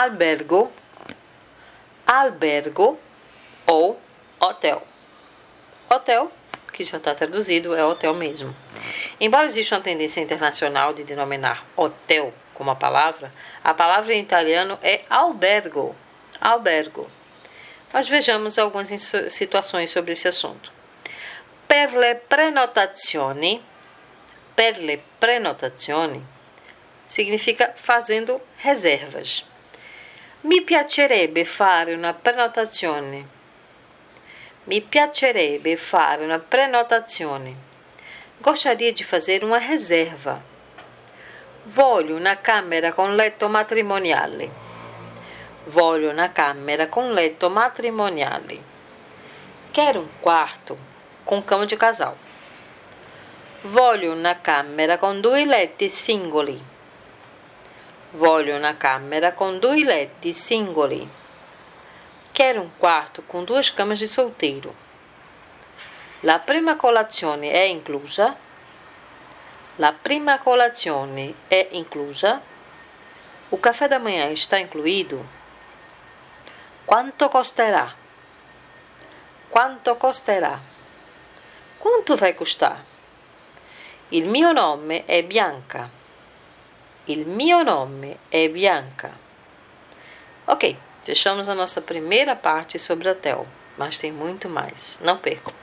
albergo, albergo ou hotel. Hotel, que já está traduzido, é hotel mesmo. Embora exista uma tendência internacional de denominar hotel como a palavra, a palavra em italiano é albergo. Albergo. Mas vejamos algumas situações sobre esse assunto. Per le prenotazioni, per le prenotazioni, significa fazendo reservas. Mi piacerebbe fare una prenotazione. Mi piacerebbe fare una prenotazione. Gostaria di fazer uma reserva. Voglio una camera con letto matrimoniale. Voglio una camera con letto matrimoniale. Quero um quarto com cama de casal. Voglio una camera con due letti singoli. Voglio una camera con due letti singoli. Quero um quarto com duas camas de solteiro. La prima colazione è inclusa? La prima colazione è inclusa? O café da manhã está incluído? Quanto costerá? Quanto costerá? Quanto vai custar? Il mio nome è Bianca. Il mio nome é Bianca. Ok, fechamos a nossa primeira parte sobre hotel, mas tem muito mais. Não percam.